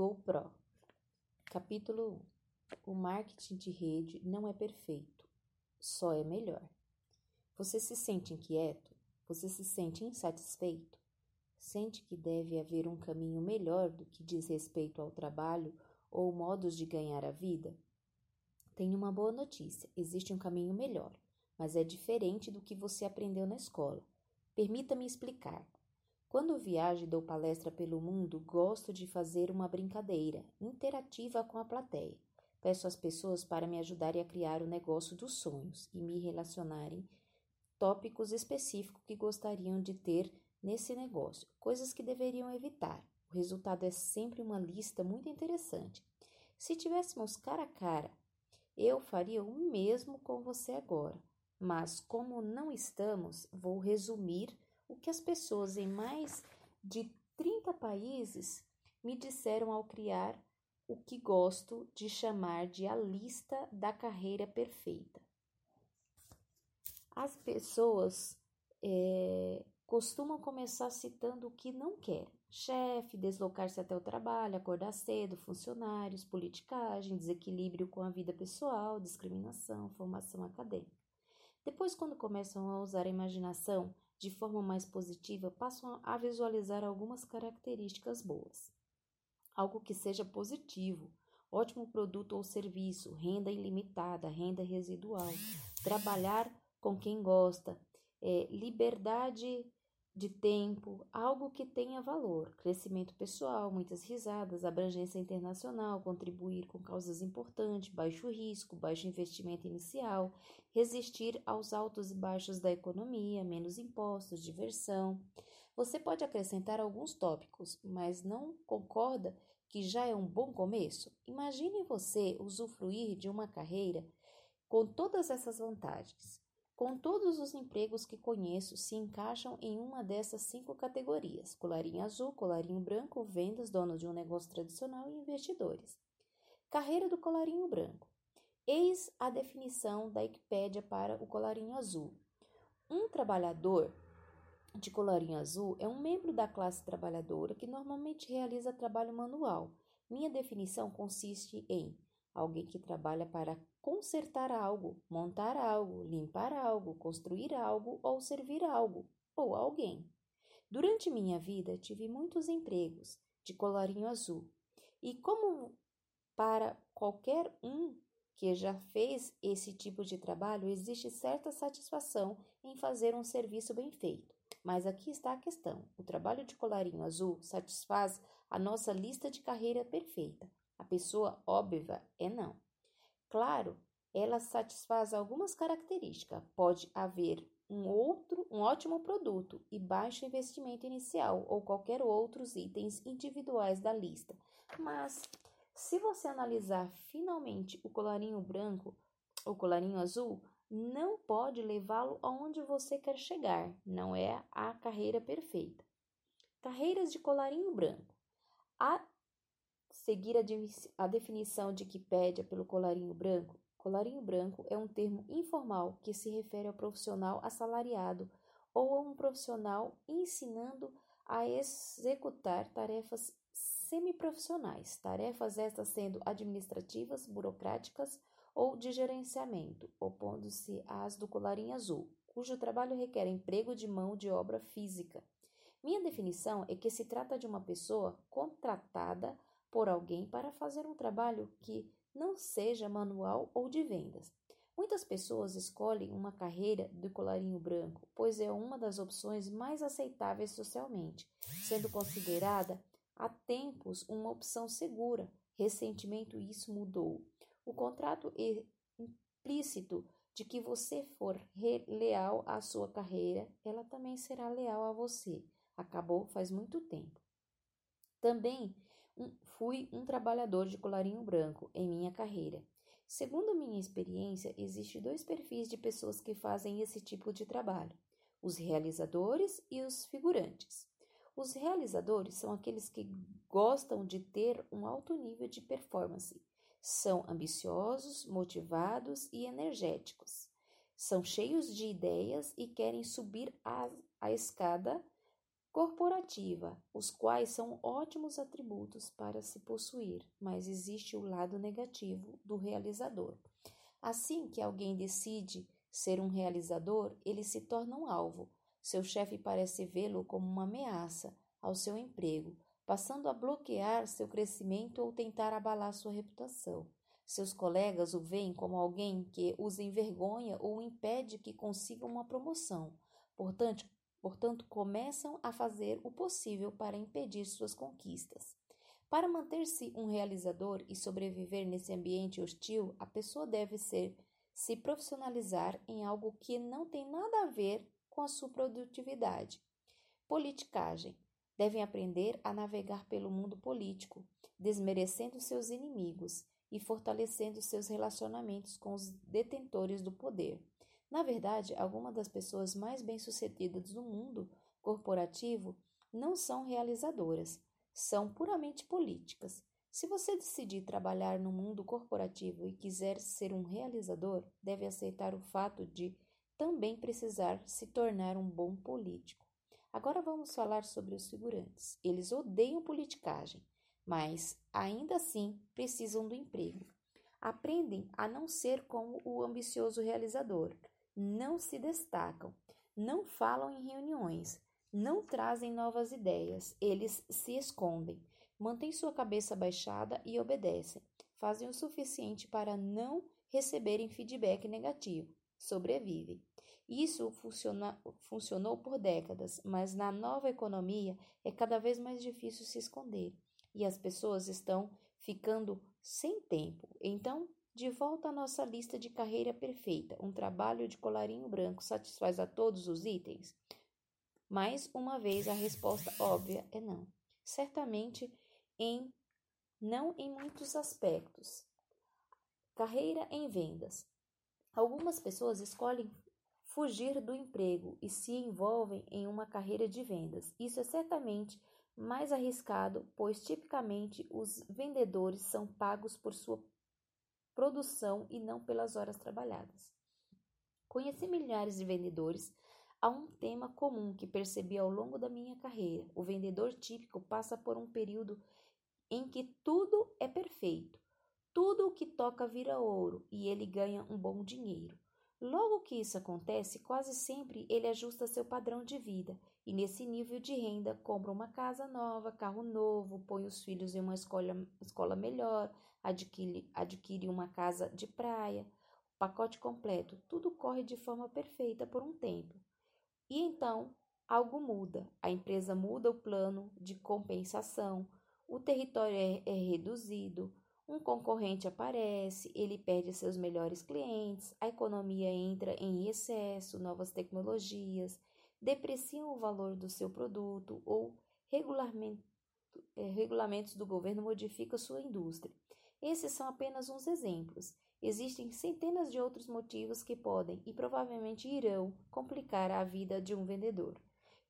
GoPro. Capítulo 1 O marketing de rede não é perfeito, só é melhor. Você se sente inquieto? Você se sente insatisfeito? Sente que deve haver um caminho melhor do que diz respeito ao trabalho ou modos de ganhar a vida? Tenho uma boa notícia: existe um caminho melhor, mas é diferente do que você aprendeu na escola. Permita-me explicar. Quando viajo e dou palestra pelo mundo, gosto de fazer uma brincadeira interativa com a plateia. Peço às pessoas para me ajudarem a criar o negócio dos sonhos e me relacionarem tópicos específicos que gostariam de ter nesse negócio, coisas que deveriam evitar. O resultado é sempre uma lista muito interessante. Se tivéssemos cara a cara, eu faria o mesmo com você agora, mas como não estamos, vou resumir o que as pessoas em mais de 30 países me disseram ao criar o que gosto de chamar de a lista da carreira perfeita. As pessoas é, costumam começar citando o que não quer: chefe, deslocar-se até o trabalho, acordar cedo, funcionários, politicagem, desequilíbrio com a vida pessoal, discriminação, formação acadêmica. Depois, quando começam a usar a imaginação, de forma mais positiva, passam a visualizar algumas características boas. Algo que seja positivo, ótimo produto ou serviço, renda ilimitada, renda residual, trabalhar com quem gosta, é, liberdade de tempo, algo que tenha valor, crescimento pessoal, muitas risadas, abrangência internacional, contribuir com causas importantes, baixo risco, baixo investimento inicial, resistir aos altos e baixos da economia, menos impostos, diversão. Você pode acrescentar alguns tópicos, mas não concorda que já é um bom começo? Imagine você usufruir de uma carreira com todas essas vantagens. Com todos os empregos que conheço se encaixam em uma dessas cinco categorias: colarinho azul, colarinho branco, vendas, dono de um negócio tradicional e investidores. Carreira do colarinho branco. Eis a definição da Wikipédia para o colarinho azul. Um trabalhador de colarinho azul é um membro da classe trabalhadora que normalmente realiza trabalho manual. Minha definição consiste em alguém que trabalha para consertar algo, montar algo, limpar algo, construir algo ou servir algo ou alguém. Durante minha vida tive muitos empregos de colarinho azul e como para qualquer um que já fez esse tipo de trabalho, existe certa satisfação em fazer um serviço bem feito. Mas aqui está a questão: o trabalho de colarinho azul satisfaz a nossa lista de carreira perfeita. A pessoa óbvia é não. Claro, ela satisfaz algumas características. Pode haver um outro, um ótimo produto e baixo investimento inicial ou qualquer outros itens individuais da lista. Mas se você analisar finalmente o colarinho branco, o colarinho azul, não pode levá-lo aonde você quer chegar. Não é a carreira perfeita. Carreiras de colarinho branco. Seguir a, a definição de Wikipédia pelo colarinho branco, colarinho branco é um termo informal que se refere ao profissional assalariado ou a um profissional ensinando a executar tarefas semiprofissionais, tarefas estas sendo administrativas, burocráticas ou de gerenciamento, opondo-se às do colarinho azul, cujo trabalho requer emprego de mão de obra física. Minha definição é que se trata de uma pessoa contratada por alguém para fazer um trabalho que não seja manual ou de vendas. Muitas pessoas escolhem uma carreira do colarinho branco, pois é uma das opções mais aceitáveis socialmente, sendo considerada há tempos uma opção segura. Recentemente isso mudou. O contrato implícito de que você for leal à sua carreira, ela também será leal a você. Acabou faz muito tempo. Também fui um trabalhador de colarinho branco em minha carreira. Segundo minha experiência, existem dois perfis de pessoas que fazem esse tipo de trabalho: os realizadores e os figurantes. Os realizadores são aqueles que gostam de ter um alto nível de performance. São ambiciosos, motivados e energéticos. São cheios de ideias e querem subir a, a escada Corporativa, os quais são ótimos atributos para se possuir, mas existe o lado negativo do realizador. Assim que alguém decide ser um realizador, ele se torna um alvo. Seu chefe parece vê-lo como uma ameaça ao seu emprego, passando a bloquear seu crescimento ou tentar abalar sua reputação. Seus colegas o veem como alguém que os envergonha ou impede que consiga uma promoção. Portanto, portanto, começam a fazer o possível para impedir suas conquistas. Para manter-se um realizador e sobreviver nesse ambiente hostil, a pessoa deve ser se profissionalizar em algo que não tem nada a ver com a sua produtividade. Politicagem. Devem aprender a navegar pelo mundo político, desmerecendo seus inimigos e fortalecendo seus relacionamentos com os detentores do poder. Na verdade, algumas das pessoas mais bem-sucedidas do mundo corporativo não são realizadoras, são puramente políticas. Se você decidir trabalhar no mundo corporativo e quiser ser um realizador, deve aceitar o fato de também precisar se tornar um bom político. Agora vamos falar sobre os figurantes. Eles odeiam politicagem mas ainda assim precisam do emprego. Aprendem a não ser como o ambicioso realizador, não se destacam, não falam em reuniões, não trazem novas ideias, eles se escondem, mantêm sua cabeça baixada e obedecem, fazem o suficiente para não receberem feedback negativo, sobrevivem. Isso funciona, funcionou por décadas, mas na nova economia é cada vez mais difícil se esconder e as pessoas estão ficando sem tempo. Então, de volta à nossa lista de carreira perfeita. Um trabalho de colarinho branco satisfaz a todos os itens? Mais uma vez, a resposta óbvia é não. Certamente, em não em muitos aspectos. Carreira em vendas. Algumas pessoas escolhem fugir do emprego e se envolvem em uma carreira de vendas. Isso é certamente mais arriscado, pois tipicamente os vendedores são pagos por sua produção e não pelas horas trabalhadas. Conheci milhares de vendedores. Há um tema comum que percebi ao longo da minha carreira. O vendedor típico passa por um período em que tudo é perfeito. Tudo o que toca vira ouro e ele ganha um bom dinheiro. Logo que isso acontece, quase sempre ele ajusta seu padrão de vida e, nesse nível de renda, compra uma casa nova, carro novo, põe os filhos em uma escola, escola melhor, adquire, adquire uma casa de praia, pacote completo. Tudo corre de forma perfeita por um tempo. E então algo muda. A empresa muda o plano de compensação, o território é, é reduzido, um concorrente aparece, ele perde seus melhores clientes, a economia entra em excesso, novas tecnologias depreciam o valor do seu produto ou regulamento, é, regulamentos do governo modificam sua indústria. Esses são apenas uns exemplos. Existem centenas de outros motivos que podem e provavelmente irão complicar a vida de um vendedor.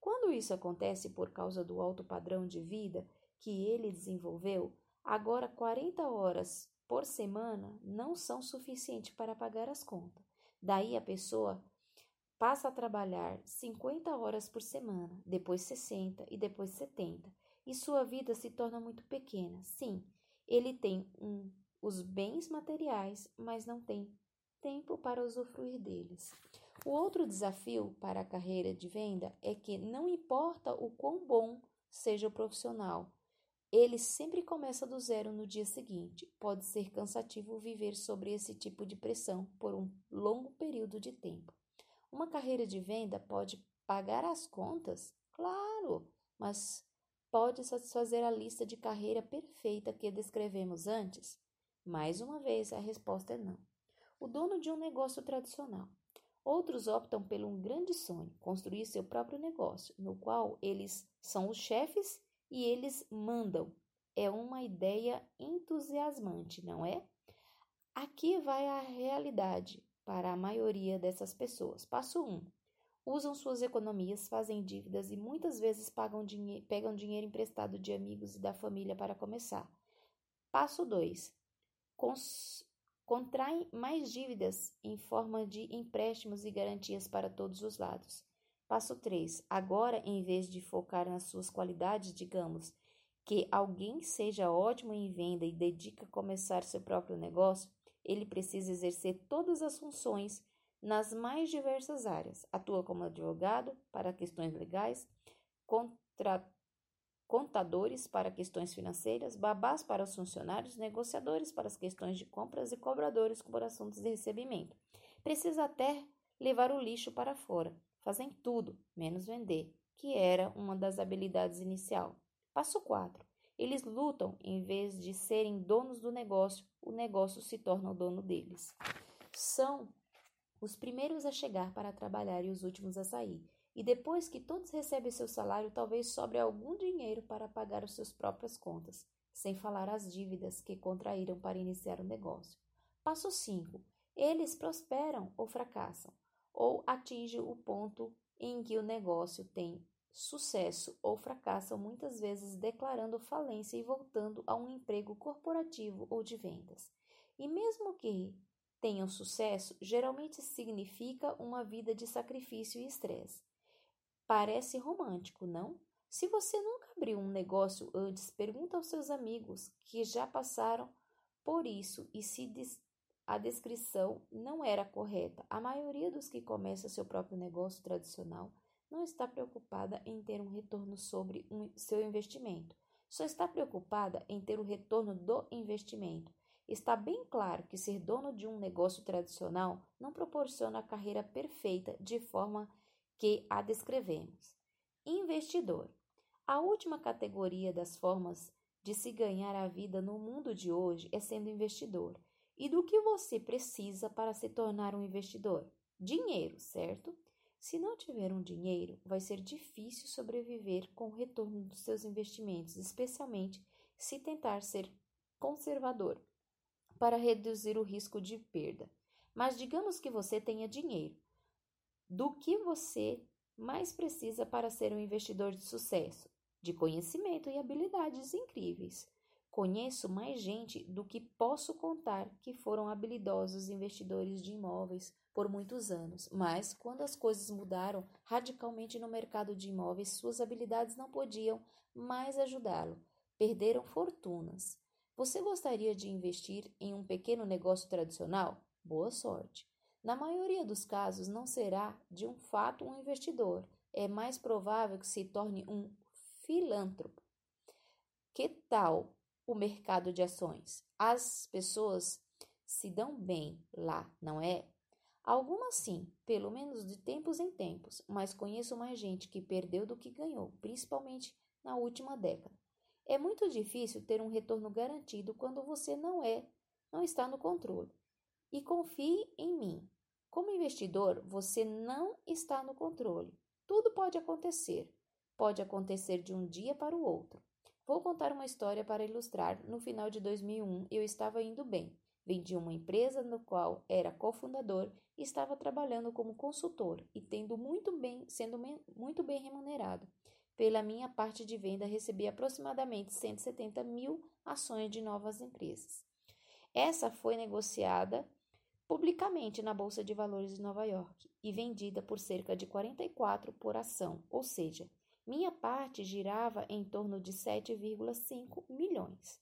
Quando isso acontece por causa do alto padrão de vida que ele desenvolveu, Agora, 40 horas por semana não são suficientes para pagar as contas. Daí a pessoa passa a trabalhar 50 horas por semana, depois 60 e depois 70, e sua vida se torna muito pequena. Sim, ele tem um, os bens materiais, mas não tem tempo para usufruir deles. O outro desafio para a carreira de venda é que não importa o quão bom seja o profissional, ele sempre começa do zero no dia seguinte. Pode ser cansativo viver sobre esse tipo de pressão por um longo período de tempo. Uma carreira de venda pode pagar as contas? Claro, mas pode satisfazer a lista de carreira perfeita que descrevemos antes? Mais uma vez, a resposta é não. O dono de um negócio tradicional. Outros optam pelo um grande sonho, construir seu próprio negócio, no qual eles são os chefes e eles mandam. É uma ideia entusiasmante, não é? Aqui vai a realidade para a maioria dessas pessoas. Passo 1. Um, usam suas economias, fazem dívidas e muitas vezes pagam dinhe pegam dinheiro emprestado de amigos e da família para começar. Passo 2. Contraem mais dívidas em forma de empréstimos e garantias para todos os lados. Passo 3. Agora, em vez de focar nas suas qualidades, digamos que alguém seja ótimo em venda e dedica a começar seu próprio negócio, ele precisa exercer todas as funções nas mais diversas áreas. Atua como advogado para questões legais, contadores para questões financeiras, babás para os funcionários, negociadores para as questões de compras e cobradores por assuntos de recebimento. Precisa até levar o lixo para fora. Fazem tudo, menos vender, que era uma das habilidades inicial. Passo 4. Eles lutam em vez de serem donos do negócio, o negócio se torna o dono deles. São os primeiros a chegar para trabalhar e os últimos a sair. E depois que todos recebem seu salário, talvez sobre algum dinheiro para pagar as suas próprias contas, sem falar as dívidas que contraíram para iniciar o negócio. Passo 5. Eles prosperam ou fracassam, ou atingem o ponto em que o negócio tem sucesso ou fracassam muitas vezes declarando falência e voltando a um emprego corporativo ou de vendas. E mesmo que tenham sucesso, geralmente significa uma vida de sacrifício e estresse. Parece romântico, não? Se você nunca abriu um negócio antes, pergunta aos seus amigos que já passaram por isso e se a descrição não era correta. A maioria dos que começa seu próprio negócio tradicional não está preocupada em ter um retorno sobre um, seu investimento. Só está preocupada em ter o retorno do investimento. Está bem claro que ser dono de um negócio tradicional não proporciona a carreira perfeita de forma que a descrevemos. Investidor. A última categoria das formas de se ganhar a vida no mundo de hoje é sendo investidor. E do que você precisa para se tornar um investidor? Dinheiro, certo? Se não tiver um dinheiro, vai ser difícil sobreviver com o retorno dos seus investimentos, especialmente se tentar ser conservador para reduzir o risco de perda. Mas digamos que você tenha dinheiro. Do que você mais precisa para ser um investidor de sucesso? De conhecimento e habilidades incríveis. Conheço mais gente do que posso contar que foram habilidosos investidores de imóveis por muitos anos, mas quando as coisas mudaram radicalmente no mercado de imóveis, suas habilidades não podiam mais ajudá-lo. Perderam fortunas. Você gostaria de investir em um pequeno negócio tradicional? Boa sorte. Na maioria dos casos, não será de um fato um investidor. É mais provável que se torne um filântropo. Que tal o mercado de ações? As pessoas se dão bem lá, não é? Algumas sim, pelo menos de tempos em tempos, mas conheço mais gente que perdeu do que ganhou, principalmente na última década. É muito difícil ter um retorno garantido quando você não é, não está no controle. E confie em mim. Como investidor, você não está no controle. Tudo pode acontecer. Pode acontecer de um dia para o outro. Vou contar uma história para ilustrar. No final de 2001, eu estava indo bem. Vendi uma empresa no qual era cofundador e estava trabalhando como consultor e tendo muito bem, sendo muito bem remunerado. Pela minha parte de venda, recebi aproximadamente 170 mil ações de novas empresas. Essa foi negociada publicamente na Bolsa de Valores de Nova York e vendida por cerca de 44 por ação, ou seja, minha parte girava em torno de 7,5 milhões.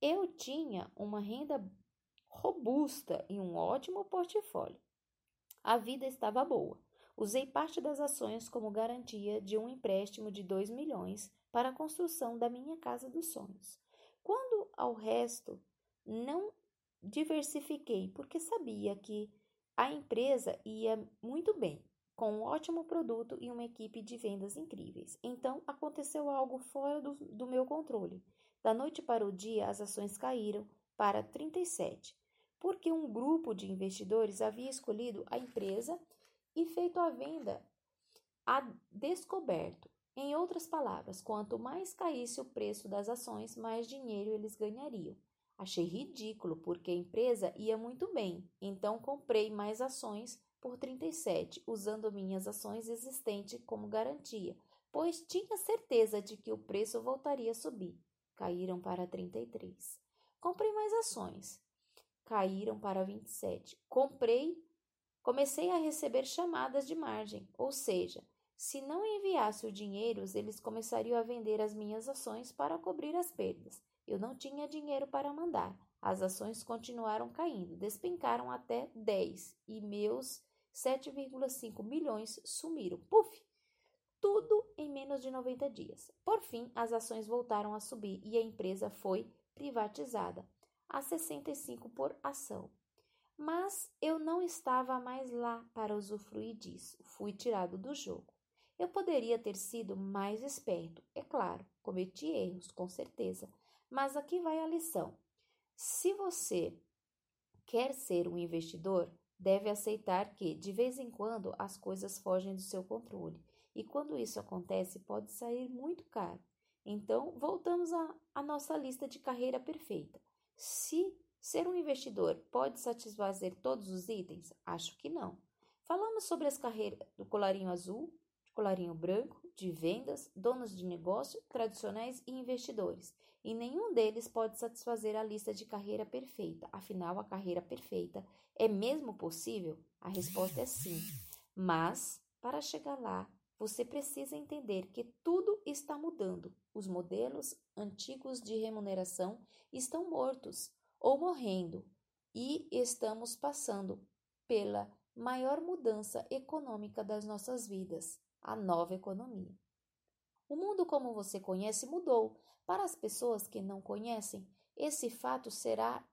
Eu tinha uma renda robusta e um ótimo portfólio. A vida estava boa. Usei parte das ações como garantia de um empréstimo de 2 milhões para a construção da minha casa dos sonhos. Quando ao resto, não diversifiquei, porque sabia que a empresa ia muito bem, com um ótimo produto e uma equipe de vendas incríveis. Então aconteceu algo fora do, do meu controle. Da noite para o dia, as ações caíram para 37 porque um grupo de investidores havia escolhido a empresa e feito a venda a descoberto. Em outras palavras, quanto mais caísse o preço das ações, mais dinheiro eles ganhariam. Achei ridículo, porque a empresa ia muito bem, então comprei mais ações por 37, usando minhas ações existentes como garantia, pois tinha certeza de que o preço voltaria a subir. Caíram para 33. Comprei mais ações caíram para 27. Comprei, comecei a receber chamadas de margem, ou seja, Se não enviasse o dinheiro, eles começariam a vender as minhas ações para cobrir as perdas. Eu não tinha dinheiro para mandar. As ações continuaram caindo, despencaram até 10 e meus 7,5 milhões sumiram. Puf! Tudo em menos de 90 dias. Por fim, as ações voltaram a subir e a empresa foi privatizada a 65 por ação. Mas eu não estava mais lá para usufruir disso. Fui tirado do jogo. Eu poderia ter sido mais esperto, é claro, cometi erros, com certeza, mas aqui vai a lição. Se você quer ser um investidor, deve aceitar que, de vez em quando, as coisas fogem do seu controle, e quando isso acontece, pode sair muito caro. Então, voltamos à nossa lista de carreira perfeita. Se ser um investidor pode satisfazer todos os itens? Acho que não. Falamos sobre as carreiras do colarinho azul, colarinho branco, de vendas, donos de negócio, tradicionais e investidores. E nenhum deles pode satisfazer a lista de carreira perfeita. Afinal, a carreira perfeita é mesmo possível? A resposta é sim. Mas, para chegar lá, você precisa entender que tudo está mudando. Os modelos antigos de remuneração estão mortos ou morrendo e estamos passando pela maior mudança econômica das nossas vidas a nova economia. O mundo como você conhece mudou. Para as pessoas que não conhecem, esse fato será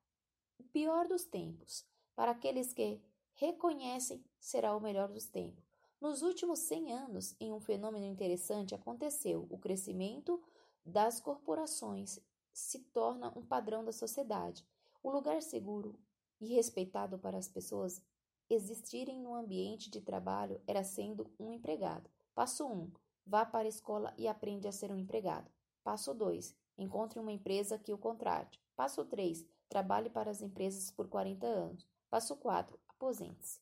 o pior dos tempos. Para aqueles que reconhecem, será o melhor dos tempos. Nos últimos 100 anos, em um fenômeno interessante aconteceu: o crescimento das corporações se torna um padrão da sociedade. O lugar seguro e respeitado para as pessoas existirem no ambiente de trabalho era sendo um empregado. Passo 1. Vá para a escola e aprende a ser um empregado. Passo 2. Encontre uma empresa que o contrate. Passo 3. Trabalhe para as empresas por 40 anos. Passo 4. Aposente-se.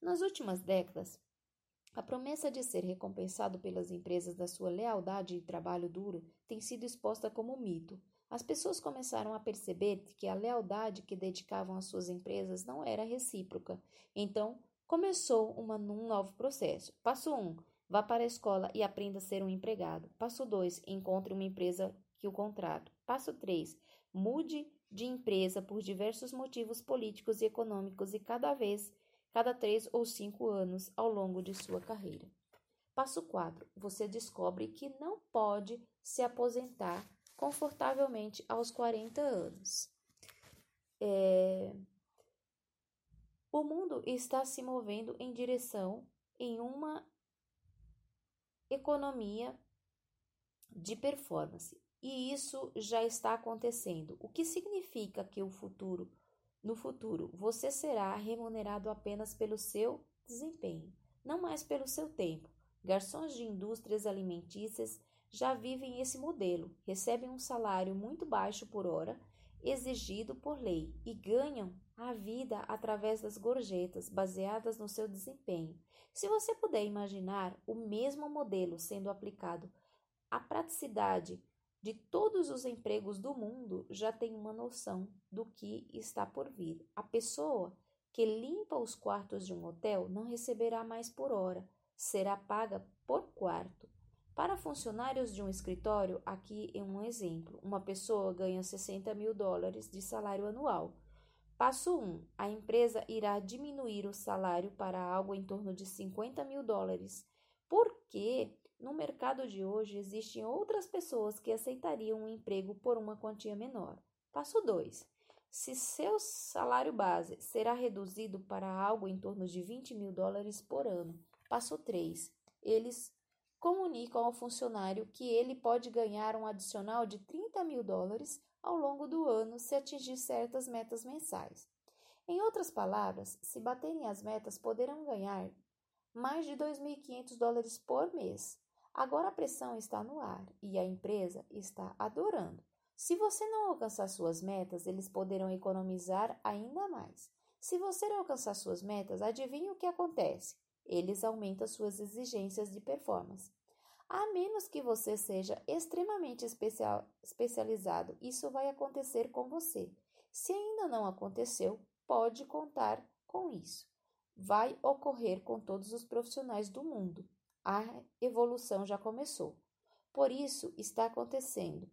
Nas últimas décadas, a promessa de ser recompensado pelas empresas da sua lealdade e trabalho duro tem sido exposta como mito. As pessoas começaram a perceber que a lealdade que dedicavam às suas empresas não era recíproca. Então, começou uma, um novo processo. Passo 1. Um, Vá para a escola e aprenda a ser um empregado. Passo 2. Encontre uma empresa que o contrata. Passo 3. Mude de empresa por diversos motivos políticos e econômicos e cada vez, cada três ou cinco anos ao longo de sua carreira. Passo 4. Você descobre que não pode se aposentar confortavelmente aos 40 anos. É... O mundo está se movendo em direção em uma economia de performance. E isso já está acontecendo, o que significa que o futuro, no futuro, você será remunerado apenas pelo seu desempenho, não mais pelo seu tempo. Garçons de indústrias alimentícias já vivem esse modelo, recebem um salário muito baixo por hora, exigido por lei, e ganham a vida através das gorjetas baseadas no seu desempenho. Se você puder imaginar o mesmo modelo sendo aplicado à praticidade de todos os empregos do mundo, já tem uma noção do que está por vir. A pessoa que limpa os quartos de um hotel não receberá mais por hora, será paga por quarto. Para funcionários de um escritório, aqui é um exemplo: uma pessoa ganha 60 mil dólares de salário anual. Passo 1. A empresa irá diminuir o salário para algo em torno de 50 mil dólares, porque no mercado de hoje existem outras pessoas que aceitariam um emprego por uma quantia menor. Passo 2. Se seu salário base será reduzido para algo em torno de 20 mil dólares por ano. Passo 3. Eles comunicam ao funcionário que ele pode ganhar um adicional de 30 mil dólares ao longo do ano se atingir certas metas mensais. Em outras palavras, se baterem as metas, poderão ganhar mais de 2.500 dólares por mês. Agora a pressão está no ar e a empresa está adorando. Se você não alcançar suas metas, eles poderão economizar ainda mais. Se você não alcançar suas metas, adivinhe o que acontece? Eles aumentam suas exigências de performance a menos que você seja extremamente especial, especializado. Isso vai acontecer com você. Se ainda não aconteceu, pode contar com isso. Vai ocorrer com todos os profissionais do mundo. a evolução já começou. Por isso está acontecendo.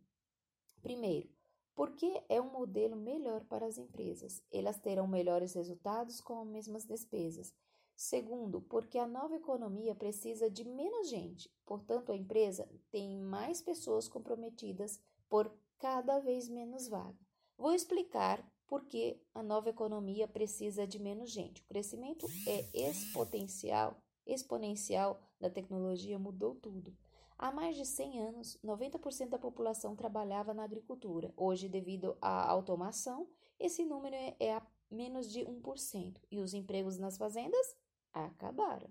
Primeiro, porque é um modelo melhor para as empresas. Elas terão melhores resultados com as mesmas despesas. Segundo, porque a nova economia precisa de menos gente, portanto, a empresa tem mais pessoas comprometidas por cada vez menos vaga. Vou explicar por que a nova economia precisa de menos gente. O crescimento é exponencial, exponencial da tecnologia mudou tudo. Há mais de 100 anos, 90% da população trabalhava na agricultura. Hoje, devido à automação, esse número é a menos de 1%. E os empregos nas fazendas acabaram.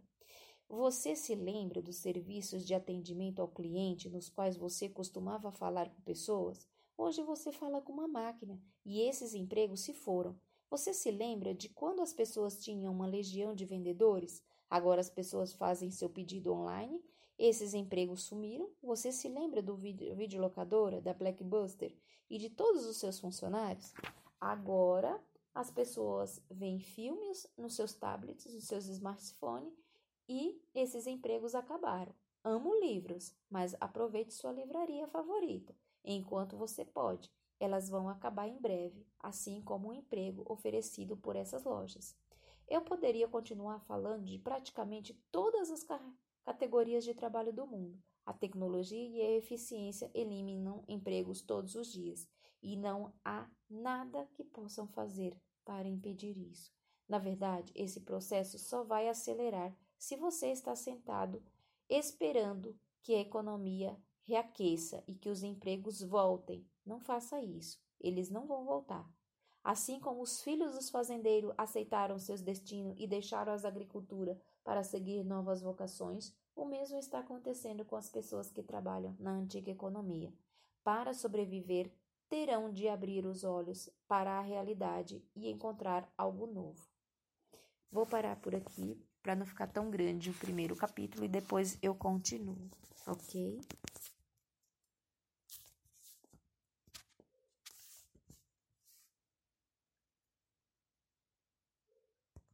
Você se lembra dos serviços de atendimento ao cliente nos quais você costumava falar com pessoas? Hoje você fala com uma máquina e esses empregos se foram. Você se lembra de quando as pessoas tinham uma legião de vendedores? Agora as pessoas fazem seu pedido online. Esses empregos sumiram. Você se lembra do videolocadora, da Blackbuster e de todos os seus funcionários? Agora as pessoas veem filmes nos seus tablets, nos seus smartphones e esses empregos acabaram. Amo livros, mas aproveite sua livraria favorita enquanto você pode. Elas vão acabar em breve, assim como o emprego oferecido por essas lojas. Eu poderia continuar falando de praticamente todas as categorias de trabalho do mundo. A tecnologia e a eficiência eliminam empregos todos os dias e não há nada que possam fazer para impedir isso. Na verdade, esse processo só vai acelerar se você está sentado esperando que a economia reaqueça e que os empregos voltem. Não faça isso, eles não vão voltar. Assim como os filhos dos fazendeiros aceitaram seus destinos e deixaram as agricultura para seguir novas vocações, o mesmo está acontecendo com as pessoas que trabalham na antiga economia. Para sobreviver, terão de abrir os olhos para a realidade e encontrar algo novo. Vou parar por aqui para não ficar tão grande o primeiro capítulo e depois eu continuo, ok?